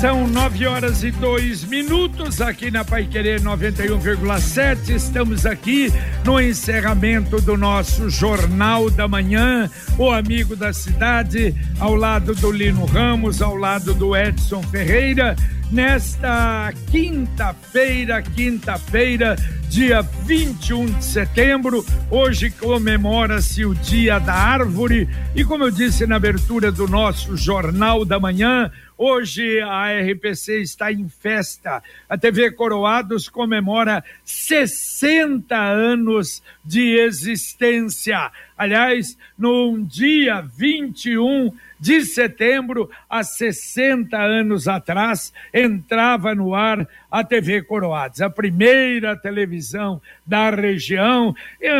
São nove horas e dois minutos aqui na Pai Querer 91,7. Estamos aqui no encerramento do nosso Jornal da Manhã, o amigo da cidade, ao lado do Lino Ramos, ao lado do Edson Ferreira, nesta quinta-feira, quinta-feira, dia 21 de setembro. Hoje comemora-se o Dia da Árvore e, como eu disse na abertura do nosso Jornal da Manhã, Hoje a RPC está em festa. A TV Coroados comemora 60 anos de existência. Aliás, num dia 21 de setembro, há 60 anos atrás, entrava no ar a TV Coroados, a primeira televisão da região,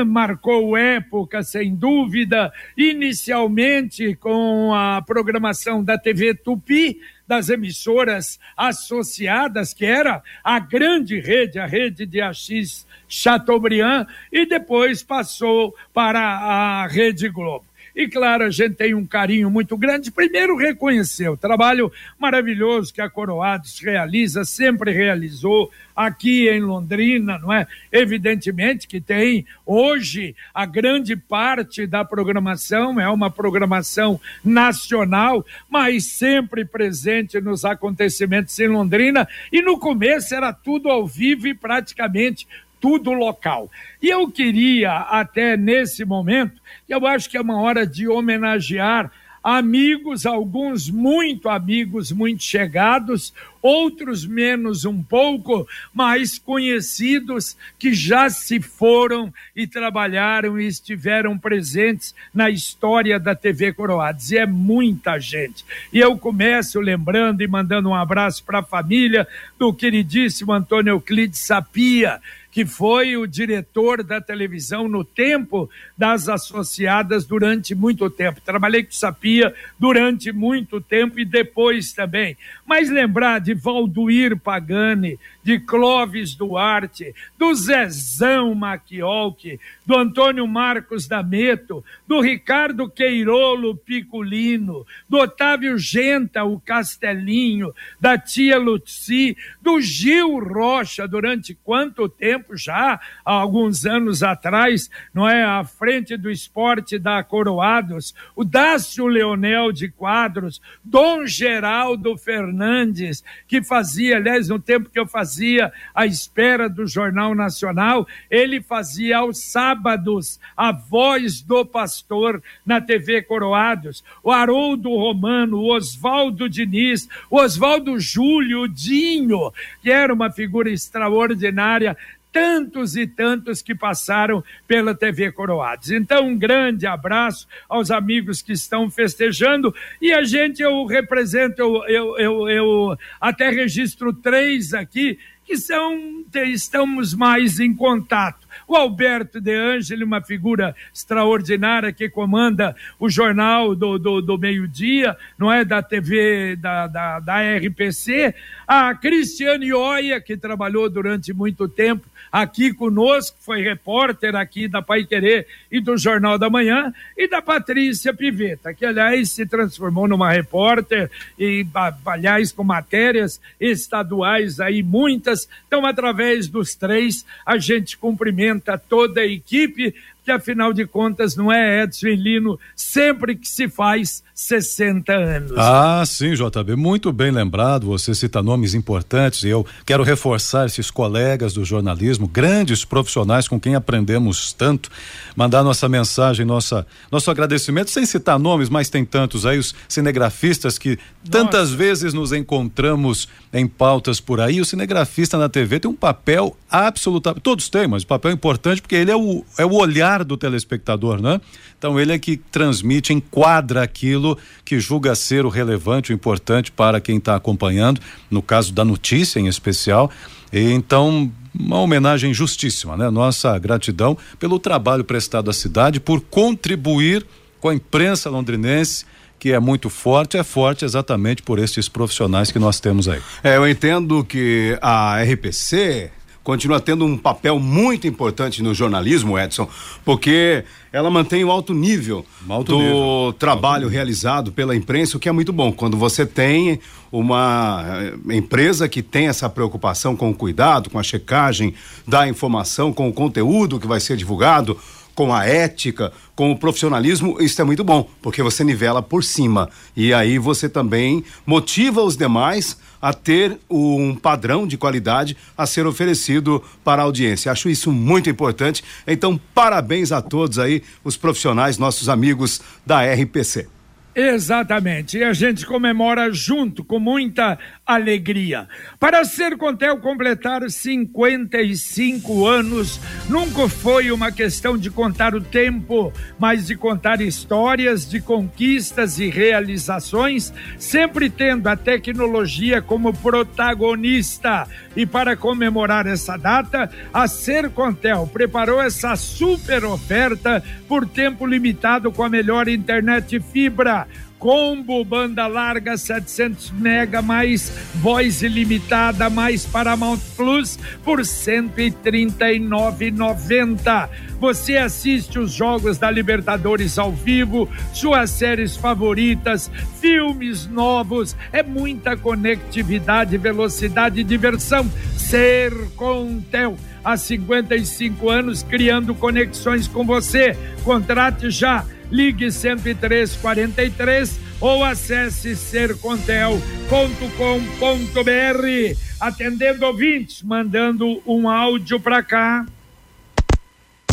marcou época, sem dúvida, inicialmente com a programação da TV Tupi, das emissoras associadas, que era a grande rede, a rede de AX Chateaubriand, e depois passou para a Rede Globo. E claro, a gente tem um carinho muito grande. Primeiro, reconhecer o trabalho maravilhoso que a Coroados realiza, sempre realizou aqui em Londrina, não é? Evidentemente que tem hoje a grande parte da programação é uma programação nacional, mas sempre presente nos acontecimentos em Londrina. E no começo era tudo ao vivo e praticamente tudo local. E eu queria, até nesse momento, eu acho que é uma hora de homenagear amigos, alguns muito amigos, muito chegados, outros menos um pouco, mas conhecidos que já se foram e trabalharam e estiveram presentes na história da TV Coroados. E é muita gente. E eu começo lembrando e mandando um abraço para a família do queridíssimo Antônio Euclides Sapia, que foi o diretor da televisão no tempo das associadas durante muito tempo. Trabalhei com Sapia durante muito tempo e depois também. Mas lembrar de Valduir Pagani, de Clóvis Duarte, do Zezão Maquiolque, do Antônio Marcos D'Ameto, do Ricardo Queirolo Piculino, do Otávio Genta, o Castelinho, da tia Luci, do Gil Rocha, durante quanto tempo? Já, há alguns anos atrás, não é, à frente do esporte da Coroados, o Dácio Leonel de Quadros, Dom Geraldo Fernandes, que fazia, aliás, no tempo que eu fazia fazia à espera do Jornal Nacional, ele fazia aos sábados a voz do pastor na TV Coroados, o Haroldo Romano, o Oswaldo Diniz, o Oswaldo Júlio, o Dinho, que era uma figura extraordinária tantos e tantos que passaram pela TV Coroados. Então, um grande abraço aos amigos que estão festejando e a gente, eu represento, eu, eu, eu, eu até registro três aqui que são, estamos mais em contato. O Alberto De Angeli, uma figura extraordinária que comanda o jornal do, do, do meio-dia, não é? Da TV, da, da, da RPC. A Cristiane Oia, que trabalhou durante muito tempo aqui conosco, foi repórter aqui da Pai Querer e do Jornal da Manhã, e da Patrícia Piveta, que aliás se transformou numa repórter e, aliás, com matérias estaduais aí, muitas. Então, através dos três, a gente cumprimenta toda a equipe afinal de contas não é Edson e Lino sempre que se faz 60 anos. Ah, sim, JB, muito bem lembrado. Você cita nomes importantes e eu quero reforçar esses colegas do jornalismo, grandes profissionais com quem aprendemos tanto. Mandar nossa mensagem, nossa, nosso agradecimento, sem citar nomes, mas tem tantos aí, os cinegrafistas que nossa. tantas vezes nos encontramos em pautas por aí. O cinegrafista na TV tem um papel absolutamente. Todos têm, mas um papel importante porque ele é o, é o olhar olhar do telespectador, né? Então ele é que transmite, enquadra aquilo que julga ser o relevante, o importante para quem está acompanhando, no caso da notícia em especial. E, então, uma homenagem justíssima, né? Nossa gratidão pelo trabalho prestado à cidade, por contribuir com a imprensa londrinense que é muito forte, é forte exatamente por esses profissionais que nós temos aí. É, eu entendo que a RPC continua tendo um papel muito importante no jornalismo, Edson, porque ela mantém o alto nível alto do nível. trabalho alto realizado pela imprensa, o que é muito bom. Quando você tem uma eh, empresa que tem essa preocupação com o cuidado, com a checagem da informação, com o conteúdo que vai ser divulgado, com a ética, com o profissionalismo, isso é muito bom, porque você nivela por cima. E aí você também motiva os demais a ter um padrão de qualidade a ser oferecido para a audiência. Acho isso muito importante. Então, parabéns a todos aí, os profissionais, nossos amigos da RPC. Exatamente. E a gente comemora junto, com muita alegria. Para ser Contel completar 55 anos, nunca foi uma questão de contar o tempo, mas de contar histórias de conquistas e realizações, sempre tendo a tecnologia como protagonista. E para comemorar essa data, a Ser Contel preparou essa super oferta por tempo limitado com a melhor internet fibra combo banda larga 700 mega mais voz ilimitada mais Paramount Plus por 139,90. Você assiste os jogos da Libertadores ao vivo, suas séries favoritas, filmes novos, é muita conectividade, velocidade e diversão. Ser Contel há 55 anos criando conexões com você. Contrate já ligue 10343 ou acesse sercontel.com.br. Atendendo ouvintes, mandando um áudio para cá.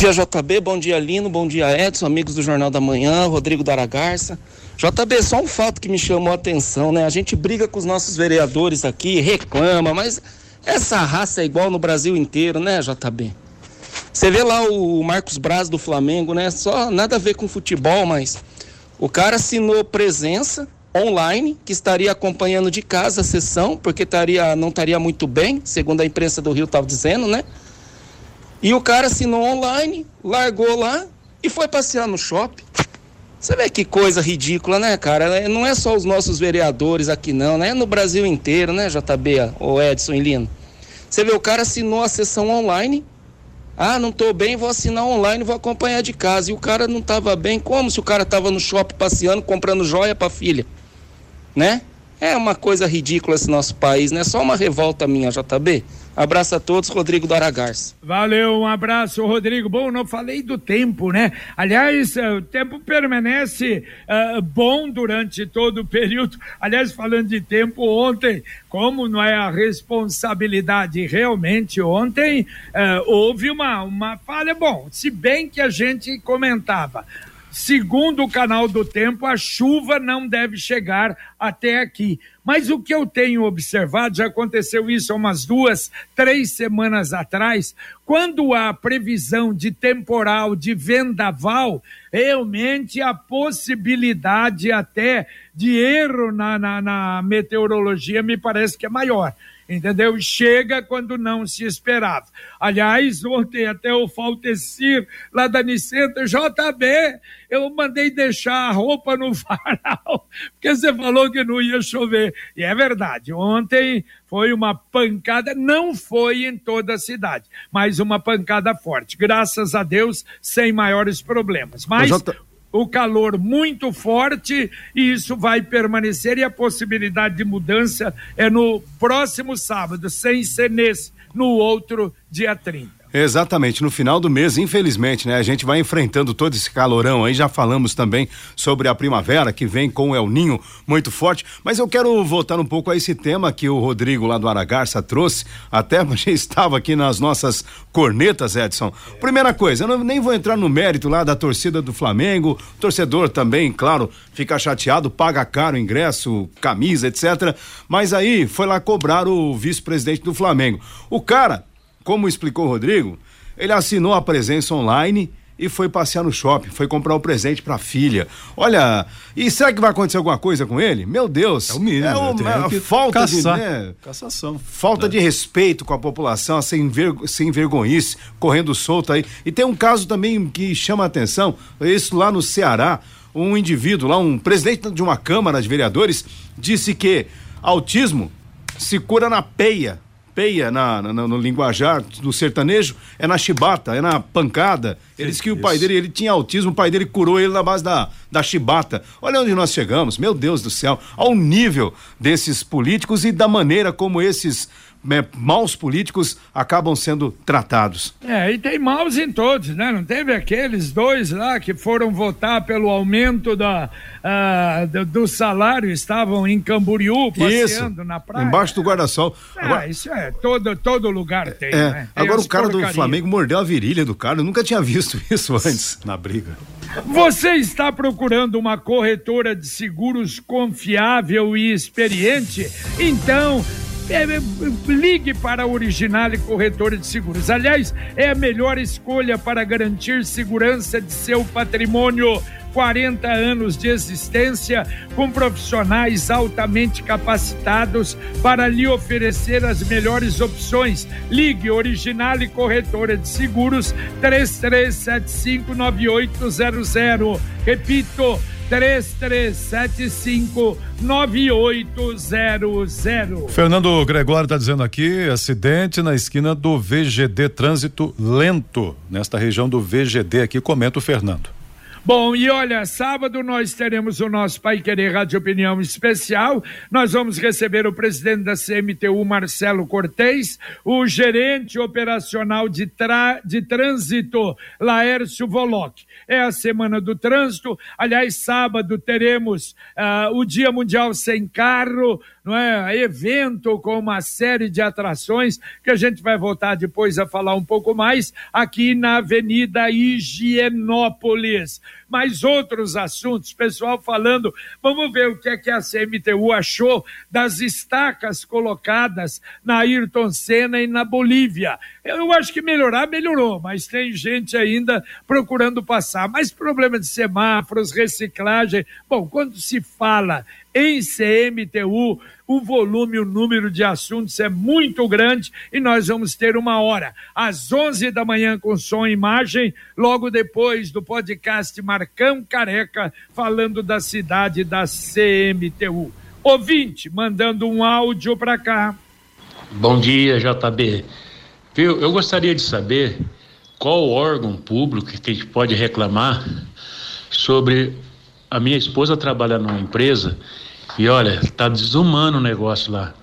Bom dia, JB. Bom dia, Lino. Bom dia, Edson, amigos do Jornal da Manhã, Rodrigo Daragarça. JB, só um fato que me chamou a atenção, né? A gente briga com os nossos vereadores aqui, reclama, mas essa raça é igual no Brasil inteiro, né, JB? Você vê lá o Marcos Braz do Flamengo, né? Só nada a ver com futebol, mas o cara assinou presença online, que estaria acompanhando de casa a sessão, porque estaria, não estaria muito bem, segundo a imprensa do Rio estava dizendo, né? E o cara assinou online, largou lá e foi passear no shopping. Você vê que coisa ridícula, né, cara? É, não é só os nossos vereadores aqui, não, né? É no Brasil inteiro, né, JB, o Edson e Lino? Você vê, o cara assinou a sessão online, ah, não estou bem, vou assinar online, vou acompanhar de casa. E o cara não estava bem, como se o cara estava no shopping passeando, comprando joia para filha, né? É uma coisa ridícula esse nosso país, né? Só uma revolta minha, JB. Abraço a todos, Rodrigo do Aragarça. Valeu, um abraço, Rodrigo. Bom, não falei do tempo, né? Aliás, eh, o tempo permanece uh, bom durante todo o período. Aliás, falando de tempo, ontem, como não é a responsabilidade realmente, ontem uh, houve uma, uma falha. Bom, se bem que a gente comentava, Segundo o canal do tempo, a chuva não deve chegar até aqui. Mas o que eu tenho observado, já aconteceu isso há umas duas, três semanas atrás, quando há previsão de temporal, de vendaval, realmente a possibilidade até de erro na, na, na meteorologia me parece que é maior entendeu? Chega quando não se esperava. Aliás, ontem até o Faltecir, lá da Nicenta, JB, eu mandei deixar a roupa no varal, porque você falou que não ia chover. E é verdade, ontem foi uma pancada, não foi em toda a cidade, mas uma pancada forte. Graças a Deus, sem maiores problemas. Mas o calor muito forte e isso vai permanecer e a possibilidade de mudança é no próximo sábado, sem ser nesse, no outro dia 30. Exatamente, no final do mês, infelizmente, né? A gente vai enfrentando todo esse calorão aí, já falamos também sobre a primavera que vem com o El Ninho muito forte, mas eu quero voltar um pouco a esse tema que o Rodrigo lá do Aragarça trouxe, até já estava aqui nas nossas cornetas, Edson. Primeira coisa, eu não, nem vou entrar no mérito lá da torcida do Flamengo, torcedor também, claro, fica chateado, paga caro ingresso, camisa, etc. Mas aí foi lá cobrar o vice-presidente do Flamengo. O cara como explicou o Rodrigo, ele assinou a presença online e foi passear no shopping, foi comprar o um presente para a filha. Olha, e será que vai acontecer alguma coisa com ele? Meu Deus. É o mínimo. É uma falta caçar. de né, cassação. Falta é. de respeito com a população, sem ver, sem vergonhice, correndo solto aí. E tem um caso também que chama a atenção, isso lá no Ceará, um indivíduo lá, um presidente de uma câmara de vereadores disse que autismo se cura na peia na, na, no linguajar do sertanejo é na chibata, é na pancada. Ele disse que o pai dele, ele tinha autismo, o pai dele curou ele na base da, da chibata. Olha onde nós chegamos, meu Deus do céu, ao nível desses políticos e da maneira como esses né, maus políticos acabam sendo tratados. É, e tem maus em todos, né? Não teve aqueles dois lá que foram votar pelo aumento da, uh, do, do, salário, estavam em Camboriú, passeando isso, na praia. Embaixo do guarda-sol. Ah, agora, isso é, todo, todo lugar tem, é, né? tem agora o cara do Flamengo mordeu a virilha do cara, eu nunca tinha visto isso antes na briga. Você está procurando uma corretora de seguros confiável e experiente? Então, é, é, ligue para a Original Corretora de Seguros. Aliás, é a melhor escolha para garantir segurança de seu patrimônio. 40 anos de existência com profissionais altamente capacitados para lhe oferecer as melhores opções. Ligue Original Corretora de Seguros 33759800. Repito, 3375 9800. Fernando Gregório está dizendo aqui: acidente na esquina do VGD Trânsito Lento, nesta região do VGD aqui, comenta o Fernando. Bom, e olha, sábado nós teremos o nosso Pai Querer Rádio Opinião Especial. Nós vamos receber o presidente da CMTU, Marcelo Cortez, o gerente operacional de, tra... de trânsito, Laércio Voloc. É a Semana do Trânsito. Aliás, sábado teremos uh, o Dia Mundial Sem Carro, não é? Evento com uma série de atrações que a gente vai voltar depois a falar um pouco mais aqui na Avenida Higienópolis. Mais outros assuntos, pessoal falando, vamos ver o que é que a CMTU achou das estacas colocadas na Ayrton Senna e na Bolívia. Eu acho que melhorar, melhorou, mas tem gente ainda procurando passar. Mas problema de semáforos, reciclagem. Bom, quando se fala em CMTU, o volume, o número de assuntos é muito grande e nós vamos ter uma hora, às 11 da manhã, com som e imagem, logo depois do podcast Marcão Careca, falando da cidade da CMTU. Ouvinte, mandando um áudio para cá. Bom dia, JB. Eu gostaria de saber qual órgão público que a gente pode reclamar sobre a minha esposa trabalha numa empresa e olha, tá desumano o negócio lá.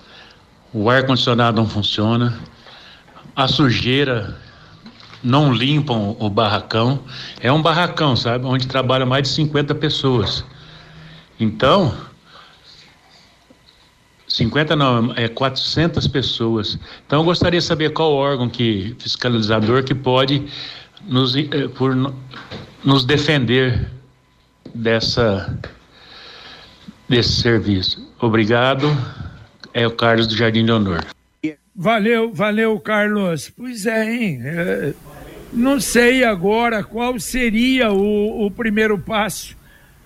O ar condicionado não funciona, a sujeira não limpam o barracão. É um barracão, sabe, onde trabalha mais de 50 pessoas. Então, 50 não, é 400 pessoas. Então eu gostaria de saber qual órgão que fiscalizador que pode nos, eh, por, nos defender dessa desse serviço. Obrigado. É o Carlos do Jardim Leonor. Valeu, valeu, Carlos. Pois é, hein? É, não sei agora qual seria o, o primeiro passo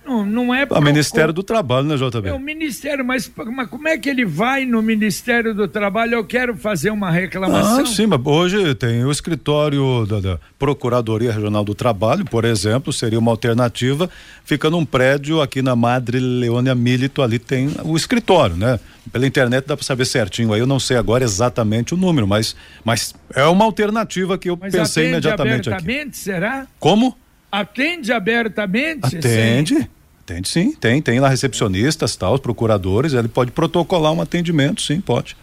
não, não é. O Ministério do Trabalho, né, JB? É o Ministério, mas, mas como é que ele vai no Ministério do Trabalho? Eu quero fazer uma reclamação. Ah, sim, mas hoje tem o escritório da, da, Procuradoria Regional do Trabalho, por exemplo, seria uma alternativa. Fica num prédio aqui na Madre Leônia Milito, ali tem o escritório, né? Pela internet dá para saber certinho aí, eu não sei agora exatamente o número, mas, mas é uma alternativa que eu mas pensei imediatamente aqui. será? Como? Atende abertamente? Atende. Sim. Atende sim, tem, tem lá recepcionistas, tal, os procuradores, ele pode protocolar um atendimento, sim, pode.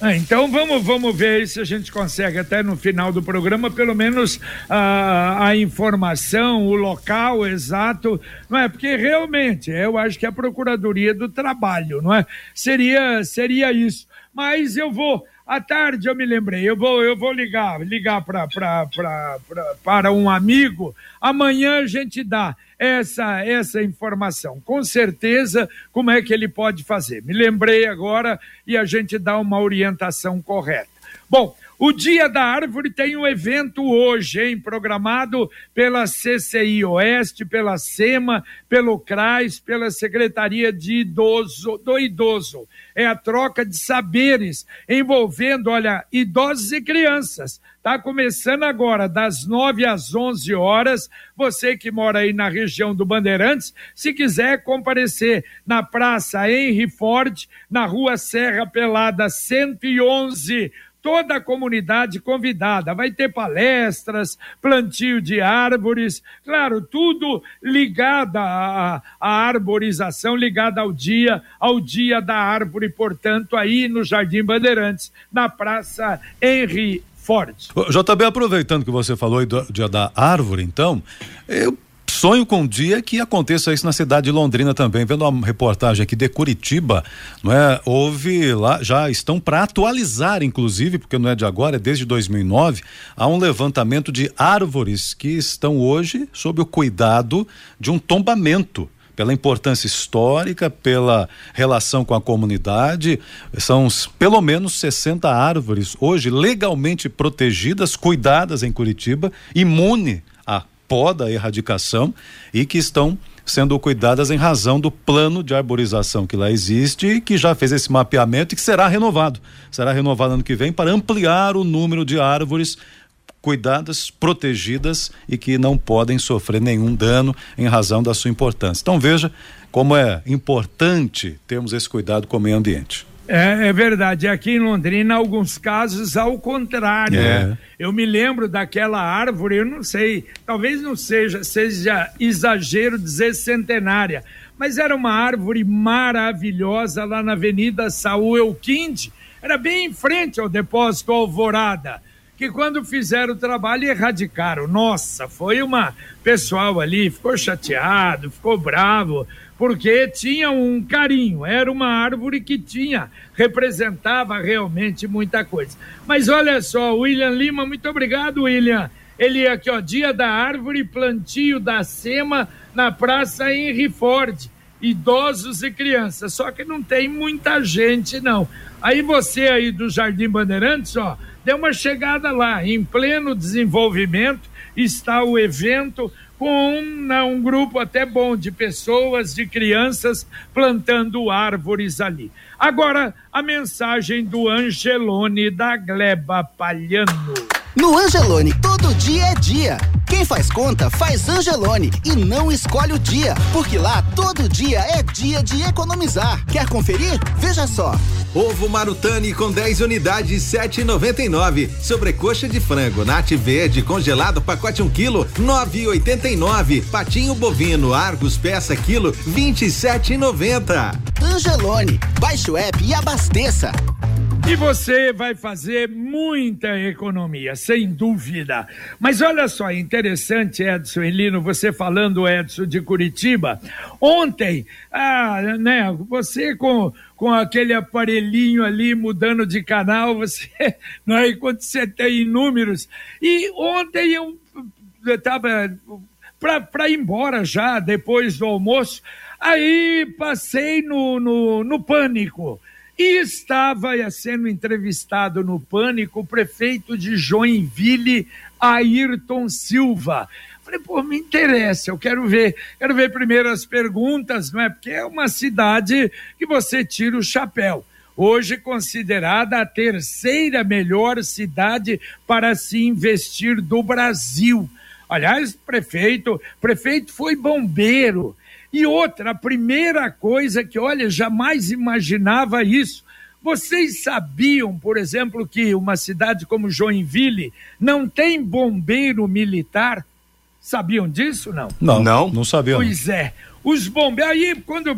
Ah, então vamos, vamos ver se a gente consegue até no final do programa pelo menos a, a informação, o local exato, não é? Porque realmente eu acho que a Procuradoria do Trabalho, não é? Seria, seria isso. Mas eu vou à tarde eu me lembrei, eu vou, eu vou ligar, ligar pra, pra, pra, pra, para um amigo. Amanhã a gente dá essa, essa informação. Com certeza, como é que ele pode fazer? Me lembrei agora e a gente dá uma orientação correta. Bom, O Dia da Árvore tem um evento hoje, hein? Programado pela CCI Oeste, pela SEMA, pelo CRAS, pela Secretaria de Idoso, do Idoso. É a troca de saberes envolvendo, olha, idosos e crianças. Está começando agora, das 9 às 11 horas. Você que mora aí na região do Bandeirantes, se quiser comparecer na Praça Henry Ford, na Rua Serra Pelada 111 toda a comunidade convidada. Vai ter palestras, plantio de árvores, claro, tudo ligado à, à arborização, ligado ao dia, ao dia da árvore, portanto, aí no Jardim Bandeirantes, na Praça Henry Ford. JB, aproveitando que você falou do dia da árvore, então, eu sonho com um dia que aconteça isso na cidade de Londrina também. Vendo uma reportagem aqui de Curitiba, não é? Houve lá, já estão para atualizar, inclusive, porque não é de agora, é desde 2009, há um levantamento de árvores que estão hoje sob o cuidado de um tombamento pela importância histórica, pela relação com a comunidade. São pelo menos 60 árvores hoje legalmente protegidas, cuidadas em Curitiba, imune a poda, erradicação e que estão sendo cuidadas em razão do plano de arborização que lá existe e que já fez esse mapeamento e que será renovado. Será renovado ano que vem para ampliar o número de árvores cuidadas, protegidas e que não podem sofrer nenhum dano em razão da sua importância. Então veja como é importante termos esse cuidado com o meio ambiente. É, é, verdade. Aqui em Londrina, alguns casos ao contrário. É. Eu me lembro daquela árvore, eu não sei, talvez não seja, seja exagero dizer centenária, mas era uma árvore maravilhosa lá na Avenida Saúl Elquinde, era bem em frente ao depósito Alvorada, que quando fizeram o trabalho erradicaram. Nossa, foi uma pessoal ali, ficou chateado, ficou bravo, porque tinha um carinho, era uma árvore que tinha, representava realmente muita coisa. Mas olha só, William Lima, muito obrigado, William. Ele aqui, ó, Dia da Árvore, plantio da SEMA na Praça Henry Ford. Idosos e crianças, só que não tem muita gente, não. Aí você aí do Jardim Bandeirantes, ó, deu uma chegada lá, em pleno desenvolvimento, está o evento com né, um grupo até bom de pessoas, de crianças, plantando árvores ali. Agora, a mensagem do Angelone da Gleba Palhano. No Angelone, todo dia é dia. Quem faz conta, faz Angelone e não escolhe o dia, porque lá todo dia é dia de economizar. Quer conferir? Veja só. Ovo Marutani com 10 unidades, 7,99. Sobrecoxa de frango Nat Verde congelado pacote 1 kg, 9,89. Patinho bovino Argos peça quilo, 27,90. Angelone, baixe o app e abasteça. E você vai fazer muita economia, sem dúvida. Mas olha só, interessante, Edson e Lino, você falando, Edson, de Curitiba. Ontem, ah, né, você com, com aquele aparelhinho ali mudando de canal, você, não é, quando você tem números. E ontem eu estava para ir embora já, depois do almoço, aí passei no, no, no pânico. E estava sendo entrevistado no Pânico o prefeito de Joinville, Ayrton Silva. Falei, pô, me interessa, eu quero ver, quero ver primeiro as perguntas, não é? Porque é uma cidade que você tira o chapéu. Hoje considerada a terceira melhor cidade para se investir do Brasil. Aliás, prefeito, prefeito foi bombeiro, e outra, a primeira coisa que, olha, jamais imaginava isso. Vocês sabiam, por exemplo, que uma cidade como Joinville não tem bombeiro militar? Sabiam disso, não? Não, não, não sabia. Pois é. Os bombeiros, aí quando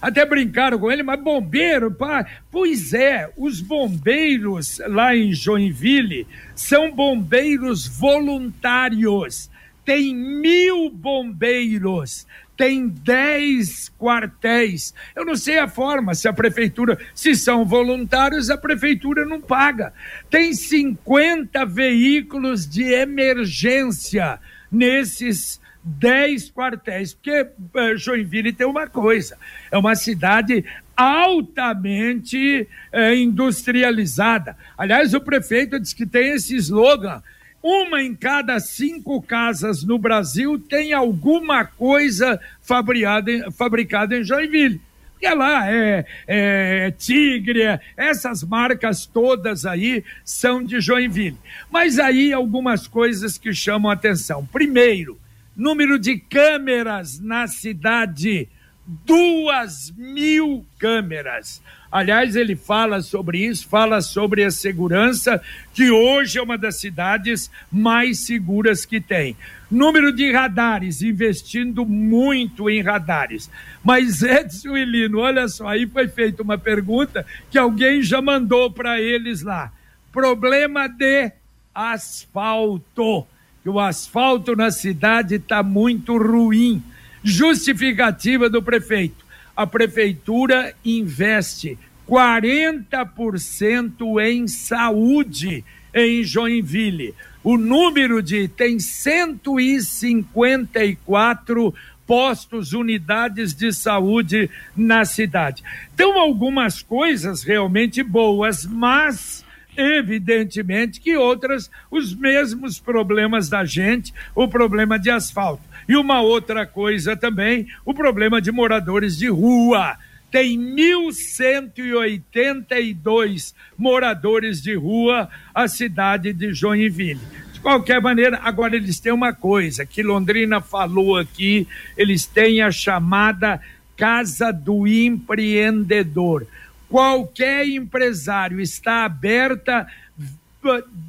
até brincaram com ele, mas bombeiro, pá, pois é, os bombeiros lá em Joinville são bombeiros voluntários. Tem mil bombeiros tem 10 quartéis. Eu não sei a forma, se a prefeitura, se são voluntários, a prefeitura não paga. Tem 50 veículos de emergência nesses 10 quartéis, porque uh, Joinville tem uma coisa, é uma cidade altamente uh, industrializada. Aliás, o prefeito diz que tem esse slogan, uma em cada cinco casas no Brasil tem alguma coisa fabricada, fabricada em Joinville. Porque lá é, é Tigre, essas marcas todas aí são de Joinville. Mas aí algumas coisas que chamam atenção. Primeiro, número de câmeras na cidade, duas mil câmeras. Aliás, ele fala sobre isso, fala sobre a segurança, que hoje é uma das cidades mais seguras que tem. Número de radares, investindo muito em radares. Mas Edson e Lino, olha só, aí foi feita uma pergunta que alguém já mandou para eles lá. Problema de asfalto. Que o asfalto na cidade está muito ruim. Justificativa do prefeito a prefeitura investe 40% em saúde em Joinville. O número de tem 154 postos, unidades de saúde na cidade. Então, algumas coisas realmente boas, mas evidentemente que outras, os mesmos problemas da gente, o problema de asfalto. E uma outra coisa também, o problema de moradores de rua. Tem 1.182 moradores de rua a cidade de Joinville. De qualquer maneira, agora eles têm uma coisa que Londrina falou aqui, eles têm a chamada Casa do Empreendedor. Qualquer empresário está aberta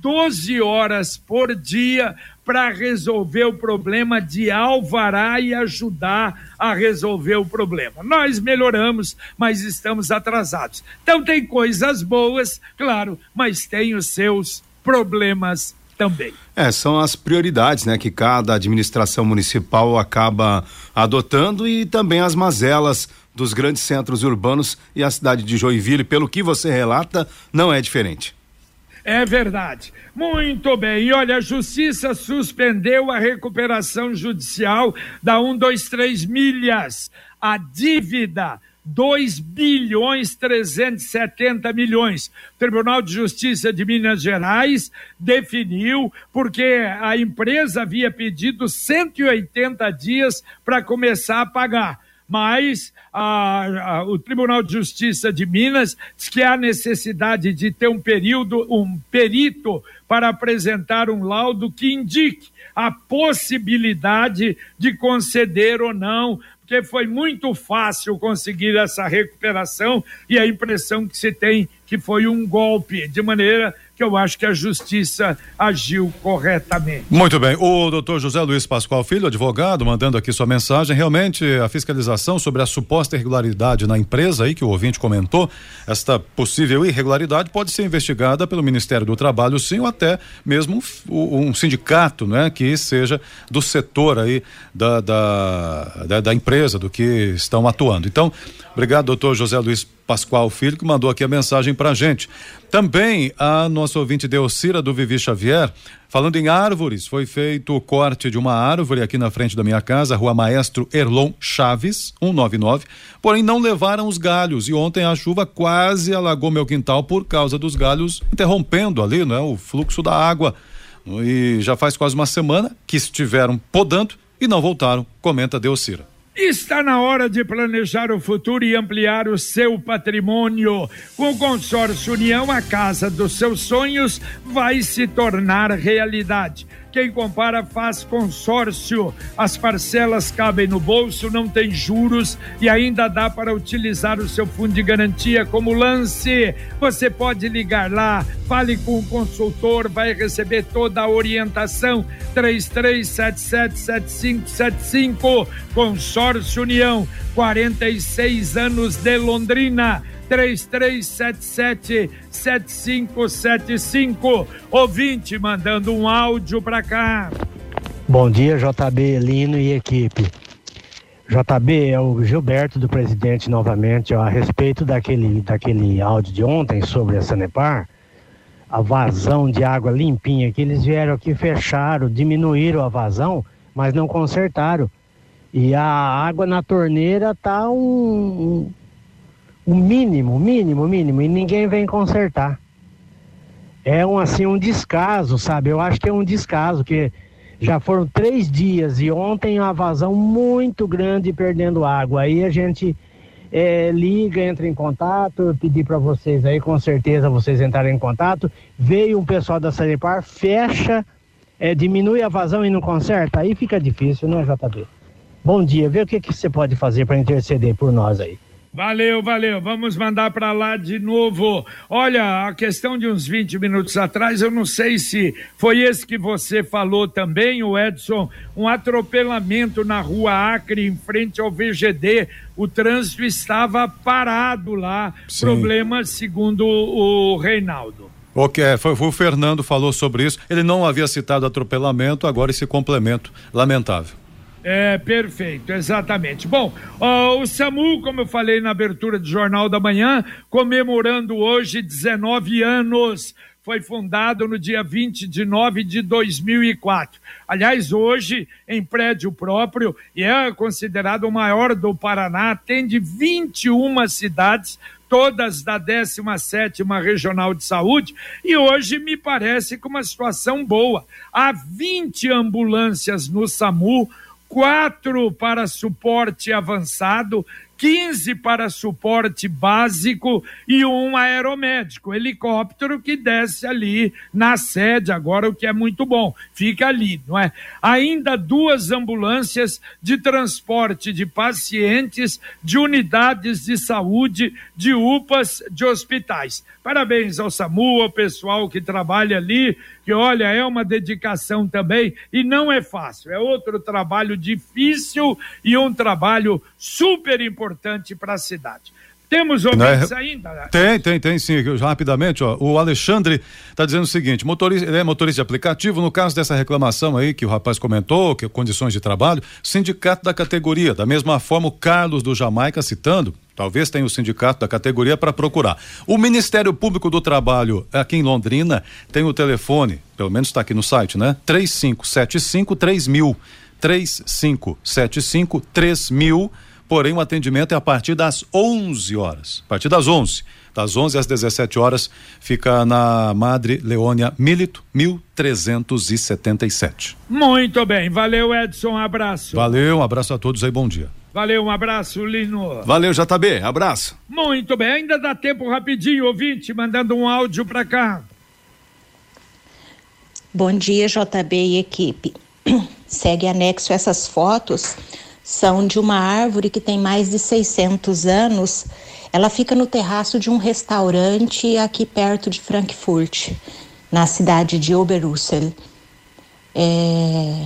12 horas por dia para resolver o problema de alvará e ajudar a resolver o problema. Nós melhoramos, mas estamos atrasados. Então tem coisas boas, claro, mas tem os seus problemas também. É, são as prioridades, né, que cada administração municipal acaba adotando e também as mazelas dos grandes centros urbanos e a cidade de Joinville, pelo que você relata, não é diferente. É verdade. Muito bem. E olha, a justiça suspendeu a recuperação judicial da 123 milhas. A dívida 2 bilhões 370 milhões. O Tribunal de Justiça de Minas Gerais definiu porque a empresa havia pedido 180 dias para começar a pagar mas a, a, o Tribunal de Justiça de Minas diz que há necessidade de ter um período, um perito para apresentar um laudo que indique a possibilidade de conceder ou não porque foi muito fácil conseguir essa recuperação e a impressão que se tem que foi um golpe, de maneira que eu acho que a justiça agiu corretamente. Muito bem. O doutor José Luiz Pascoal Filho, advogado, mandando aqui sua mensagem. Realmente, a fiscalização sobre a suposta irregularidade na empresa aí que o ouvinte comentou, esta possível irregularidade pode ser investigada pelo Ministério do Trabalho, sim, ou até mesmo um, um sindicato, né, que seja do setor aí da, da, da, da empresa, do que estão atuando. Então, obrigado, doutor José Luiz Pascoal Filho, que mandou aqui a mensagem pra gente. Também a nossa ouvinte Deocira do Vivi Xavier, falando em árvores, foi feito o corte de uma árvore aqui na frente da minha casa, Rua Maestro Erlon Chaves, 199, porém não levaram os galhos e ontem a chuva quase alagou meu quintal por causa dos galhos, interrompendo ali, não é, o fluxo da água. E já faz quase uma semana que estiveram podando e não voltaram, comenta Deocira. Está na hora de planejar o futuro e ampliar o seu patrimônio. Com o consórcio União, a casa dos seus sonhos vai se tornar realidade. Quem compara faz consórcio. As parcelas cabem no bolso, não tem juros e ainda dá para utilizar o seu fundo de garantia como lance. Você pode ligar lá, fale com o consultor, vai receber toda a orientação. 33777575 Consórcio União, 46 anos de Londrina. 3377 7575. Ouvinte mandando um áudio para cá. Bom dia, JB, Lino e equipe. JB, é o Gilberto do presidente novamente, ó, a respeito daquele, daquele áudio de ontem sobre a Sanepar, a vazão de água limpinha que eles vieram aqui, fecharam, diminuíram a vazão, mas não consertaram. E a água na torneira tá um, um mínimo, mínimo, mínimo, e ninguém vem consertar. É um assim um descaso, sabe? Eu acho que é um descaso que já foram três dias e ontem uma vazão muito grande perdendo água. Aí a gente é, liga, entra em contato, eu pedi para vocês aí, com certeza vocês entrarem em contato. Veio um pessoal da Sanepar, fecha, é, diminui a vazão e não conserta, aí fica difícil, né, JB? Bom dia, vê o que, que você pode fazer para interceder por nós aí. Valeu, valeu. Vamos mandar para lá de novo. Olha, a questão de uns 20 minutos atrás, eu não sei se foi esse que você falou também, o Edson, um atropelamento na rua Acre, em frente ao VGD. O trânsito estava parado lá. Sim. Problema, segundo o Reinaldo. Ok, foi, foi o Fernando falou sobre isso. Ele não havia citado atropelamento, agora esse complemento lamentável. É, perfeito, exatamente. Bom, o SAMU, como eu falei na abertura do Jornal da Manhã, comemorando hoje 19 anos. Foi fundado no dia 20 de nove de 2004. Aliás, hoje, em prédio próprio, e é considerado o maior do Paraná, atende 21 cidades, todas da 17 Regional de Saúde, e hoje me parece com uma situação boa. Há 20 ambulâncias no SAMU, quatro para suporte avançado, 15 para suporte básico e um aeromédico, helicóptero que desce ali na sede, agora o que é muito bom, fica ali, não é? Ainda duas ambulâncias de transporte de pacientes de unidades de saúde, de UPAs, de hospitais. Parabéns ao SAMU, ao pessoal que trabalha ali, que olha, é uma dedicação também e não é fácil, é outro trabalho difícil e um trabalho super importante para a cidade. Temos ouvintes é... ainda? Tem, tem, tem sim. Rapidamente, ó, o Alexandre está dizendo o seguinte: motorista, ele é motorista de aplicativo. No caso dessa reclamação aí que o rapaz comentou, que condições de trabalho, sindicato da categoria. Da mesma forma, o Carlos do Jamaica citando, Talvez tenha o sindicato da categoria para procurar. O Ministério Público do Trabalho aqui em Londrina tem o telefone, pelo menos está aqui no site, né? 3575 3000. 3575 3000 porém o atendimento é a partir das 11 horas. A partir das 11. Das 11 às 17 horas fica na Madre Leônia Milito, 1377. Muito bem, valeu Edson, um abraço. Valeu, um abraço a todos aí, bom dia. Valeu, um abraço, Lino. Valeu, JB, abraço. Muito bem, ainda dá tempo rapidinho, ouvinte, mandando um áudio para cá. Bom dia, JB e equipe. Segue anexo essas fotos são de uma árvore que tem mais de 600 anos. Ela fica no terraço de um restaurante aqui perto de Frankfurt, na cidade de Oberussel. É...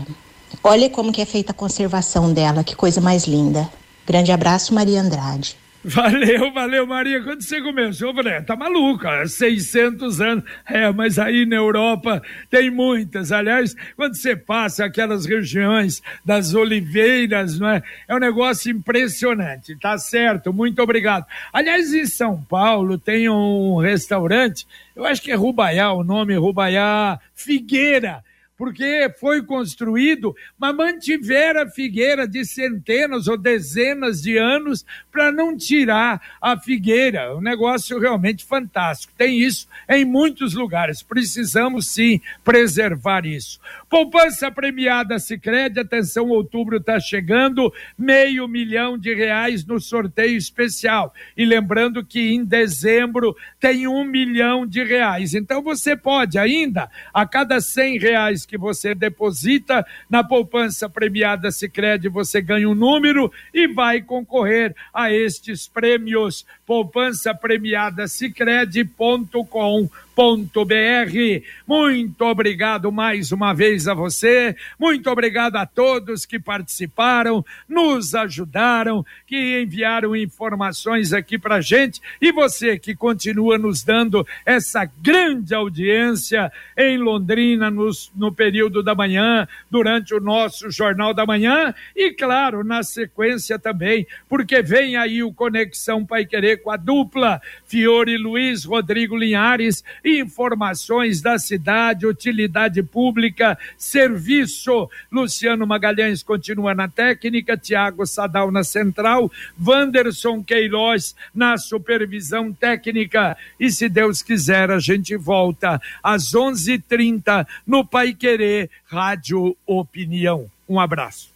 Olha como que é feita a conservação dela, que coisa mais linda. Grande abraço, Maria Andrade. Valeu, valeu, Maria. Quando você começou, eu falei, tá maluca, 600 anos. É, mas aí na Europa tem muitas. Aliás, quando você passa aquelas regiões das oliveiras, não é? É um negócio impressionante, tá certo? Muito obrigado. Aliás, em São Paulo tem um restaurante, eu acho que é Rubaiá, o nome Rubaiá Figueira porque foi construído, mas mantiveram a figueira de centenas ou dezenas de anos para não tirar a figueira. Um negócio realmente fantástico. Tem isso em muitos lugares. Precisamos sim preservar isso. Poupança premiada Sicredi, atenção, outubro está chegando, meio milhão de reais no sorteio especial. E lembrando que em dezembro tem um milhão de reais. Então você pode ainda, a cada cem reais que você deposita na poupança premiada Sicredi, você ganha um número e vai concorrer a estes prêmios. Poupança premiada Sicredi.com www.radiocultura.br. Muito obrigado mais uma vez a você, muito obrigado a todos que participaram, nos ajudaram, que enviaram informações aqui pra gente. E você que continua nos dando essa grande audiência em Londrina nos, no período da manhã, durante o nosso Jornal da Manhã. E, claro, na sequência também, porque vem aí o Conexão Pai Querer com a dupla Fiore Luiz, Rodrigo Linhares informações da cidade, utilidade pública, serviço. Luciano Magalhães continua na técnica, Tiago Sadal na central, Wanderson Queiroz na supervisão técnica. E se Deus quiser, a gente volta às 11:30 no Pai Querer Rádio Opinião. Um abraço.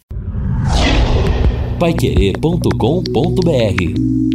Paiquerê.com.br